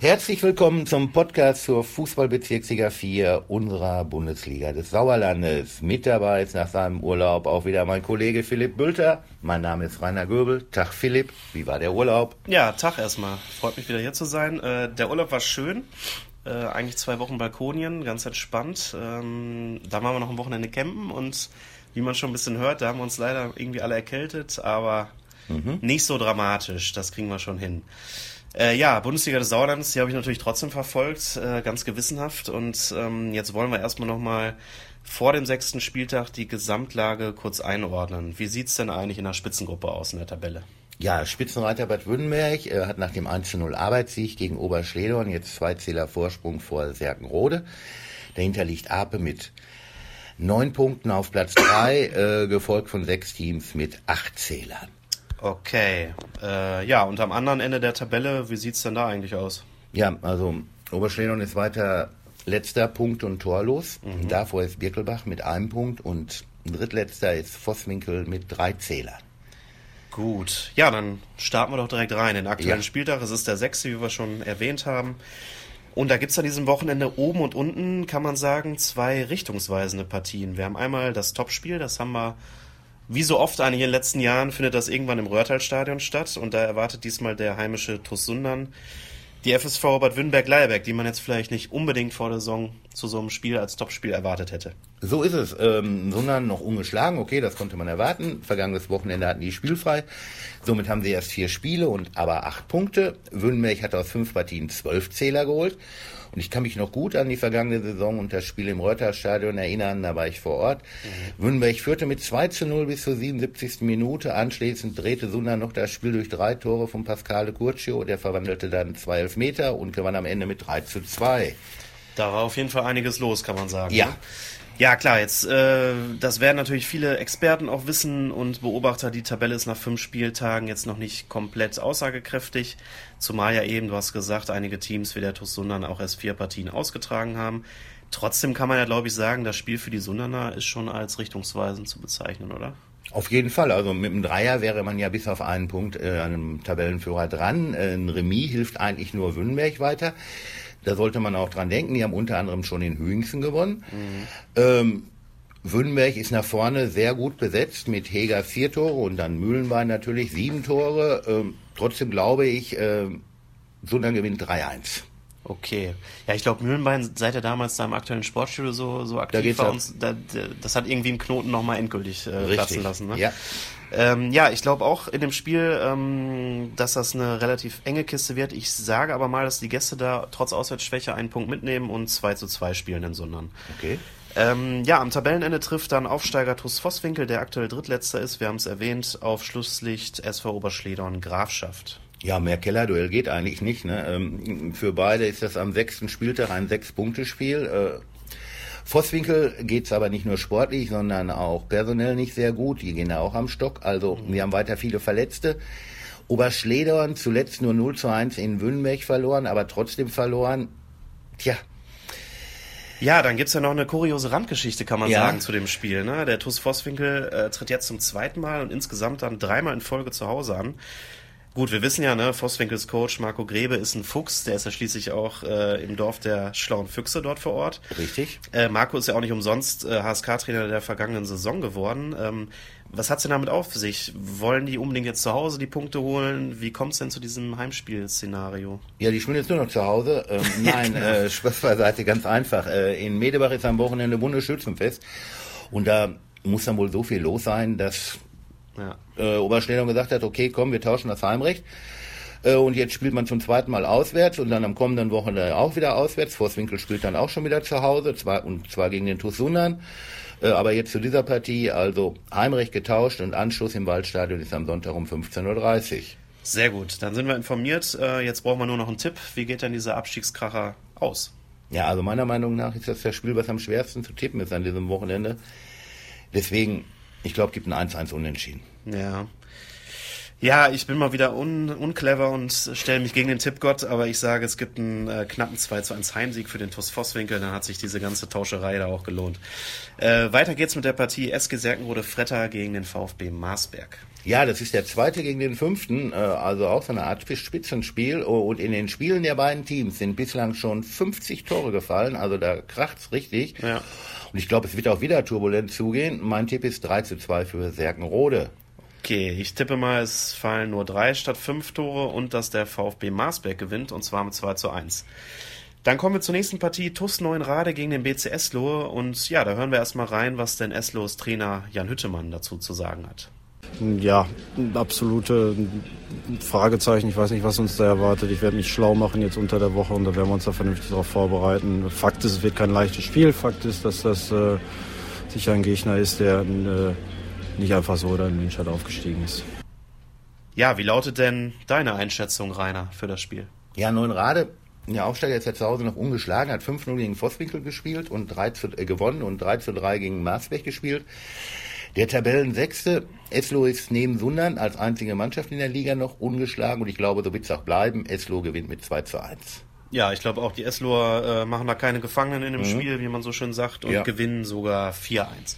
Herzlich willkommen zum Podcast zur Fußballbezirksliga 4 unserer Bundesliga des Sauerlandes. Mit dabei ist nach seinem Urlaub auch wieder mein Kollege Philipp Bülter. Mein Name ist Rainer Göbel. Tag Philipp, wie war der Urlaub? Ja, Tag erstmal. Freut mich wieder hier zu sein. Äh, der Urlaub war schön. Äh, eigentlich zwei Wochen Balkonien, ganz entspannt. Ähm, da waren wir noch ein Wochenende campen und wie man schon ein bisschen hört, da haben wir uns leider irgendwie alle erkältet, aber mhm. nicht so dramatisch. Das kriegen wir schon hin. Äh, ja, Bundesliga des Sauerlandes, die habe ich natürlich trotzdem verfolgt, äh, ganz gewissenhaft. Und ähm, jetzt wollen wir erstmal nochmal vor dem sechsten Spieltag die Gesamtlage kurz einordnen. Wie sieht's denn eigentlich in der Spitzengruppe aus in der Tabelle? Ja, Spitzenreiter Bad Württemberg äh, hat nach dem 1-0 Arbeitssieg gegen Oberschledorn jetzt zwei Zähler Vorsprung vor Serkenrode. Dahinter liegt Ape mit neun Punkten auf Platz drei, äh, gefolgt von sechs Teams mit acht Zählern. Okay. Äh, ja, und am anderen Ende der Tabelle, wie sieht's denn da eigentlich aus? Ja, also Oberschledorn ist weiter letzter Punkt und torlos. Mhm. Davor ist Birkelbach mit einem Punkt und drittletzter ist Vosswinkel mit drei Zählern. Gut, ja, dann starten wir doch direkt rein. Den aktuellen ja. Spieltag, es ist der sechste, wie wir schon erwähnt haben. Und da gibt's an diesem Wochenende oben und unten, kann man sagen, zwei richtungsweisende Partien. Wir haben einmal das Topspiel, das haben wir wie so oft eigentlich in den letzten Jahren findet das irgendwann im Röhrtal-Stadion statt und da erwartet diesmal der heimische TuS Sundern die FSV Bad Württemberg-Leierberg, die man jetzt vielleicht nicht unbedingt vor der Saison zu so einem Spiel als Topspiel erwartet hätte. So ist es. Ähm, Sundern noch ungeschlagen, okay, das konnte man erwarten. Vergangenes Wochenende hatten die spielfrei. Somit haben sie erst vier Spiele und aber acht Punkte. Württemberg hat aus fünf Partien zwölf Zähler geholt. Und ich kann mich noch gut an die vergangene Saison und das Spiel im Reuterstadion erinnern, da war ich vor Ort. Mhm. Württemberg führte mit 2 zu 0 bis zur 77. Minute. Anschließend drehte Sunda noch das Spiel durch drei Tore von Pascale Curcio. Der verwandelte dann zwei Elfmeter und gewann am Ende mit 3 zu 2. Da war auf jeden Fall einiges los, kann man sagen. Ja. Ne? Ja, klar, jetzt, äh, das werden natürlich viele Experten auch wissen und Beobachter. Die Tabelle ist nach fünf Spieltagen jetzt noch nicht komplett aussagekräftig. Zumal ja eben, du hast gesagt, einige Teams wie der TuS Sundern auch erst vier Partien ausgetragen haben. Trotzdem kann man ja, glaube ich, sagen, das Spiel für die Sunderner ist schon als richtungsweisend zu bezeichnen, oder? Auf jeden Fall. Also mit dem Dreier wäre man ja bis auf einen Punkt äh, an einem Tabellenführer dran. Äh, ein Remis hilft eigentlich nur Wünnberg weiter. Da sollte man auch dran denken. Die haben unter anderem schon in Hüingsen gewonnen. Mhm. Ähm, Wünnberg ist nach vorne sehr gut besetzt mit Heger vier Tore und dann Mühlenbein natürlich sieben Tore. Ähm, trotzdem glaube ich, äh, Sundern gewinnt 3-1. Okay. Ja, ich glaube, Mühlenbein, seit er damals da im aktuellen Sportstudio so, so aktiv war, uns, da, das hat irgendwie im Knoten nochmal endgültig äh, platzen lassen. Ne? Ja. Ähm, ja, ich glaube auch in dem Spiel, ähm, dass das eine relativ enge Kiste wird. Ich sage aber mal, dass die Gäste da trotz Auswärtsschwäche einen Punkt mitnehmen und 2 zu 2 spielen in Sundern. Okay. Ähm, ja, am Tabellenende trifft dann Aufsteiger TuS Vosswinkel, der aktuell Drittletzter ist, wir haben es erwähnt, auf Schlusslicht SV Oberschledorn Grafschaft. Ja, mehr Kellerduell geht eigentlich nicht. Ne? Ähm, für beide ist das am sechsten Spieltag ein Sechs-Punkte-Spiel. Äh, Vosswinkel geht's aber nicht nur sportlich, sondern auch personell nicht sehr gut. Die gehen ja auch am Stock. Also mhm. wir haben weiter viele Verletzte. Oberschledorn zuletzt nur 0 zu 1 in Wünnberg verloren, aber trotzdem verloren. Tja. Ja, dann gibt's ja noch eine kuriose Randgeschichte, kann man ja. sagen, zu dem Spiel. Ne? Der TuS Vosswinkel äh, tritt jetzt zum zweiten Mal und insgesamt dann dreimal in Folge zu Hause an. Gut, wir wissen ja, ne, Vosswinkels Coach Marco Grebe ist ein Fuchs, der ist ja schließlich auch äh, im Dorf der schlauen Füchse dort vor Ort. Richtig. Äh, Marco ist ja auch nicht umsonst äh, HSK-Trainer der vergangenen Saison geworden. Ähm, was hat's denn damit auf sich? Wollen die unbedingt jetzt zu Hause die Punkte holen? Wie kommt's denn zu diesem Heimspielszenario? Ja, die spielen jetzt nur noch zu Hause. Ähm, nein, genau. äh, Spaß beiseite, ganz einfach. Äh, in Medebach ist am Wochenende Bundesschützenfest und da muss dann wohl so viel los sein, dass ja. Äh, Oberschnellung gesagt hat, okay, komm, wir tauschen das Heimrecht. Äh, und jetzt spielt man zum zweiten Mal auswärts und dann am kommenden Wochenende auch wieder auswärts. Vorswinkel spielt dann auch schon wieder zu Hause, zwar, und zwar gegen den TuS Sundern. Äh, aber jetzt zu dieser Partie, also Heimrecht getauscht und Anschluss im Waldstadion ist am Sonntag um 15.30 Uhr. Sehr gut, dann sind wir informiert. Äh, jetzt brauchen wir nur noch einen Tipp. Wie geht denn dieser Abstiegskracher aus? Ja, also meiner Meinung nach ist das das Spiel, was am schwersten zu tippen ist an diesem Wochenende. Deswegen ich glaube, gibt ein 1-1 unentschieden. Ja. Ja, ich bin mal wieder un unclever und stelle mich gegen den Tippgott, aber ich sage, es gibt einen äh, knappen 2 zu 1 Heimsieg für den TuS Vosswinkel, dann hat sich diese ganze Tauscherei da auch gelohnt. Äh, weiter geht's mit der Partie SG Serkenrode Fretter gegen den VfB Marsberg. Ja, das ist der zweite gegen den fünften, äh, also auch so eine Art Spitzenspiel. Oh, und in den Spielen der beiden Teams sind bislang schon 50 Tore gefallen, also da kracht's richtig. Ja. Und ich glaube, es wird auch wieder turbulent zugehen. Mein Tipp ist 3 zu 2 für Serkenrode. Okay, ich tippe mal, es fallen nur drei statt fünf Tore und dass der VfB Marsberg gewinnt und zwar mit 2 zu 1. Dann kommen wir zur nächsten Partie, TUS Neuenrade gegen den BC Eslohe und ja, da hören wir erstmal rein, was denn Eslohs Trainer Jan Hüttemann dazu zu sagen hat. Ja, absolute Fragezeichen. Ich weiß nicht, was uns da erwartet. Ich werde mich schlau machen jetzt unter der Woche und da werden wir uns da vernünftig darauf vorbereiten. Fakt ist, es wird kein leichtes Spiel. Fakt ist, dass das äh, sicher ein Gegner ist, der äh, nicht einfach so oder in München aufgestiegen ist. Ja, wie lautet denn deine Einschätzung, Rainer, für das Spiel? Ja, Neuenrade, der Aufsteiger ist ja zu Hause noch ungeschlagen, hat 5-0 gegen Vosswinkel gespielt und 3 zu, äh, gewonnen und 3 zu 3 gegen Marsberg gespielt. Der Tabellensechste, Eslo ist neben Sundern als einzige Mannschaft in der Liga noch ungeschlagen und ich glaube, so wird es auch bleiben. Eslo gewinnt mit 2 zu 1. Ja, ich glaube auch, die Esloer äh, machen da keine Gefangenen in dem mhm. Spiel, wie man so schön sagt, und ja. gewinnen sogar 4-1.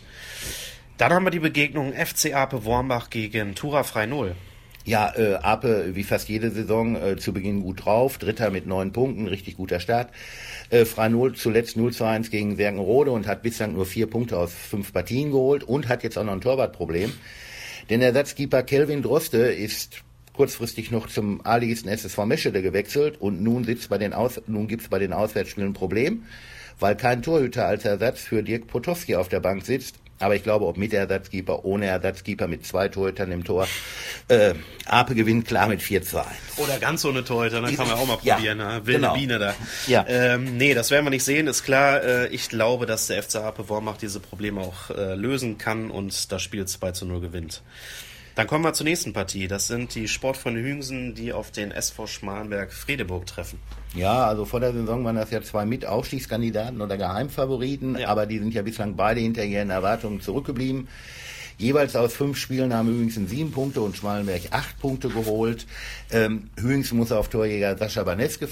Dann haben wir die Begegnung FC Ape Wormbach gegen Tura Frei Null. Ja, äh, Ape wie fast jede Saison äh, zu Beginn gut drauf, Dritter mit neun Punkten, richtig guter Start. Äh, Frei Null zuletzt 0 zu 1 gegen Werkenrode und hat bislang nur vier Punkte aus fünf Partien geholt und hat jetzt auch noch ein Torwartproblem. Denn Ersatzkeeper Kelvin Droste ist kurzfristig noch zum A-Ligisten SSV Meschede gewechselt und nun sitzt bei den nun gibt's bei den Auswärtsspielen ein Problem, weil kein Torhüter als Ersatz für Dirk Potowski auf der Bank sitzt aber ich glaube, ob mit Ersatzkeeper, ohne Ersatzkeeper, mit zwei Torhütern im Tor. Äh, Ape gewinnt klar mit 4 zu 1. Oder ganz ohne Torhüter, dann kann man auch mal probieren. Ja, ne? Wilde genau. Biene da. Ja. Ähm, nee, das werden wir nicht sehen, ist klar. Äh, ich glaube, dass der FC Ape Wormach diese Probleme auch äh, lösen kann und das Spiel 2 zu 0 gewinnt. Dann kommen wir zur nächsten Partie. Das sind die Sportfreunde Hüngsen, die auf den SV Schmalenberg Fredeburg treffen. Ja, also vor der Saison waren das ja zwei Mitaufstiegskandidaten oder Geheimfavoriten, ja. aber die sind ja bislang beide hinter ihren Erwartungen zurückgeblieben. Jeweils aus fünf Spielen haben Hüingsen sieben Punkte und Schmalenberg acht Punkte geholt. Ähm, Hüingsen muss auf Torjäger Sascha Baneske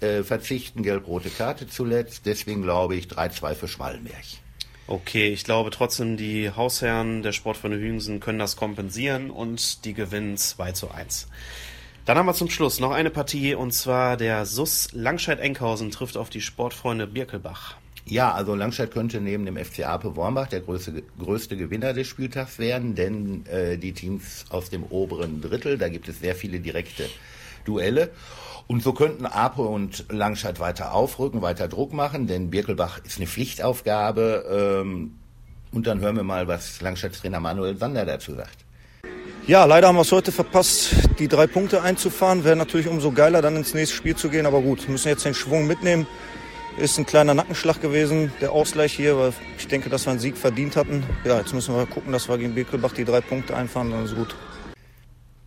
äh, verzichten, gelb-rote Karte zuletzt. Deswegen glaube ich 3-2 für Schmalenberg. Okay, ich glaube trotzdem, die Hausherren der Sportfreunde Hügensen können das kompensieren und die gewinnen 2 zu 1. Dann haben wir zum Schluss noch eine Partie und zwar der SUS Langscheid-Enkhausen trifft auf die Sportfreunde Birkelbach. Ja, also Langscheid könnte neben dem FC Ape Wormbach der größte, größte Gewinner des Spieltags werden, denn äh, die Teams aus dem oberen Drittel, da gibt es sehr viele direkte Duelle. Und so könnten Ape und Langscheid weiter aufrücken, weiter Druck machen, denn Birkelbach ist eine Pflichtaufgabe. Ähm, und dann hören wir mal, was Langscheids Trainer Manuel Sander dazu sagt. Ja, leider haben wir es heute verpasst, die drei Punkte einzufahren. Wäre natürlich umso geiler, dann ins nächste Spiel zu gehen. Aber gut, müssen jetzt den Schwung mitnehmen. Ist ein kleiner Nackenschlag gewesen, der Ausgleich hier, weil ich denke, dass wir einen Sieg verdient hatten. Ja, jetzt müssen wir gucken, dass wir gegen Birkelbach die drei Punkte einfahren, dann ist gut.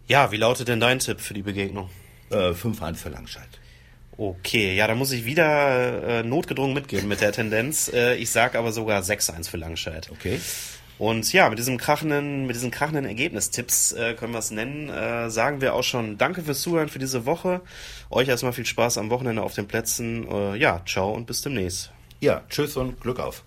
Ja, wie lautet denn dein Tipp für die Begegnung? Äh, 5-1 für Langscheid. Okay, ja, da muss ich wieder äh, notgedrungen mitgehen mit der Tendenz. Äh, ich sag aber sogar 6-1 für Langscheid. Okay. Und ja, mit diesem krachenden, mit diesen krachenden Ergebnistipps äh, können wir es nennen, äh, sagen wir auch schon Danke fürs Zuhören für diese Woche. Euch erstmal viel Spaß am Wochenende auf den Plätzen. Äh, ja, ciao und bis demnächst. Ja, tschüss und Glück auf.